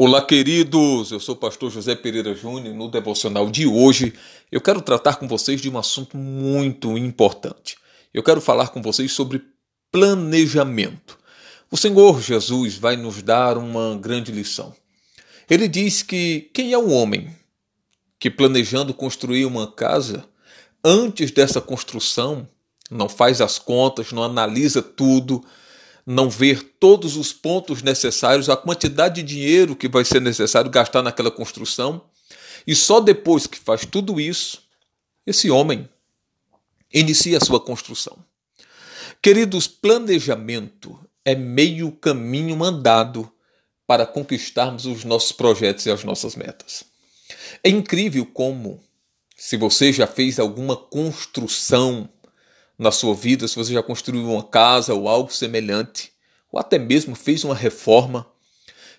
Olá, queridos. Eu sou o pastor José Pereira Júnior. No devocional de hoje, eu quero tratar com vocês de um assunto muito importante. Eu quero falar com vocês sobre planejamento. O Senhor Jesus vai nos dar uma grande lição. Ele diz que quem é o homem que planejando construir uma casa, antes dessa construção, não faz as contas, não analisa tudo, não ver todos os pontos necessários, a quantidade de dinheiro que vai ser necessário gastar naquela construção, e só depois que faz tudo isso, esse homem inicia a sua construção. Queridos, planejamento é meio caminho andado para conquistarmos os nossos projetos e as nossas metas. É incrível como, se você já fez alguma construção na sua vida, se você já construiu uma casa ou algo semelhante, ou até mesmo fez uma reforma.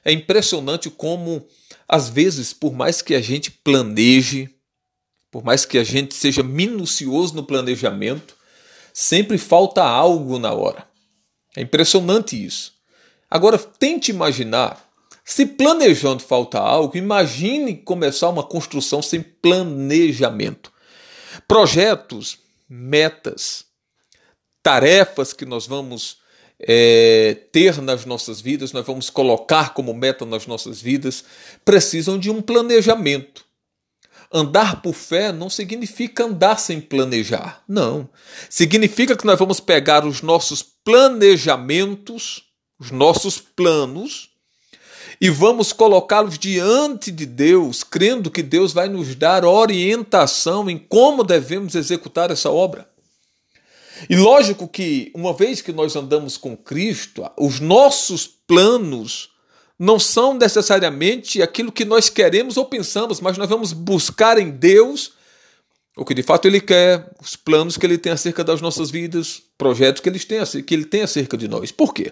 É impressionante como, às vezes, por mais que a gente planeje, por mais que a gente seja minucioso no planejamento, sempre falta algo na hora. É impressionante isso. Agora, tente imaginar, se planejando falta algo, imagine começar uma construção sem planejamento. Projetos, metas, tarefas que nós vamos é, ter nas nossas vidas, nós vamos colocar como meta nas nossas vidas, precisam de um planejamento. Andar por fé não significa andar sem planejar, não. Significa que nós vamos pegar os nossos planejamentos, os nossos planos, e vamos colocá-los diante de Deus, crendo que Deus vai nos dar orientação em como devemos executar essa obra. E lógico que, uma vez que nós andamos com Cristo, os nossos planos não são necessariamente aquilo que nós queremos ou pensamos, mas nós vamos buscar em Deus o que de fato Ele quer, os planos que Ele tem acerca das nossas vidas, projetos que Ele tem, que ele tem acerca de nós. Por quê?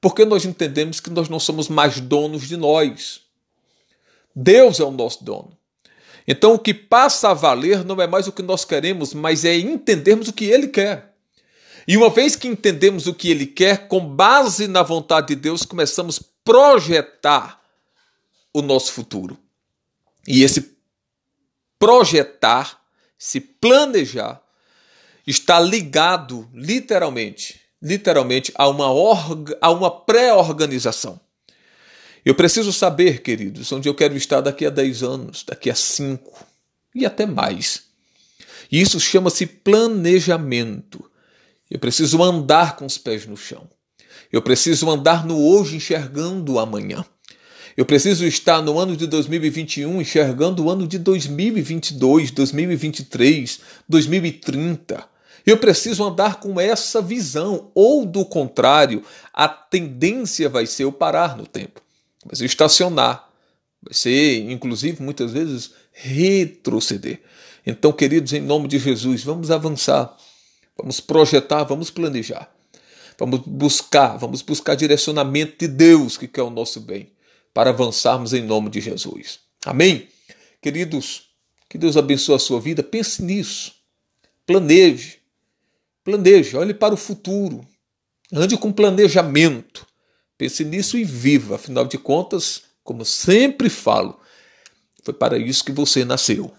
Porque nós entendemos que nós não somos mais donos de nós. Deus é o nosso dono. Então o que passa a valer não é mais o que nós queremos, mas é entendermos o que Ele quer. E uma vez que entendemos o que Ele quer, com base na vontade de Deus, começamos a projetar o nosso futuro. E esse projetar, se planejar, está ligado literalmente, literalmente a uma, a uma pré-organização. Eu preciso saber, queridos, onde eu quero estar daqui a 10 anos, daqui a 5 e até mais. E isso chama-se planejamento. Eu preciso andar com os pés no chão. Eu preciso andar no hoje enxergando o amanhã. Eu preciso estar no ano de 2021 enxergando o ano de 2022, 2023, 2030. Eu preciso andar com essa visão, ou do contrário, a tendência vai ser eu parar no tempo, vai ser estacionar, vai ser, inclusive, muitas vezes, retroceder. Então, queridos, em nome de Jesus, vamos avançar Vamos projetar, vamos planejar. Vamos buscar, vamos buscar direcionamento de Deus, que quer o nosso bem, para avançarmos em nome de Jesus. Amém? Queridos, que Deus abençoe a sua vida. Pense nisso. Planeje. Planeje, olhe para o futuro. Ande com planejamento. Pense nisso e viva. Afinal de contas, como sempre falo, foi para isso que você nasceu.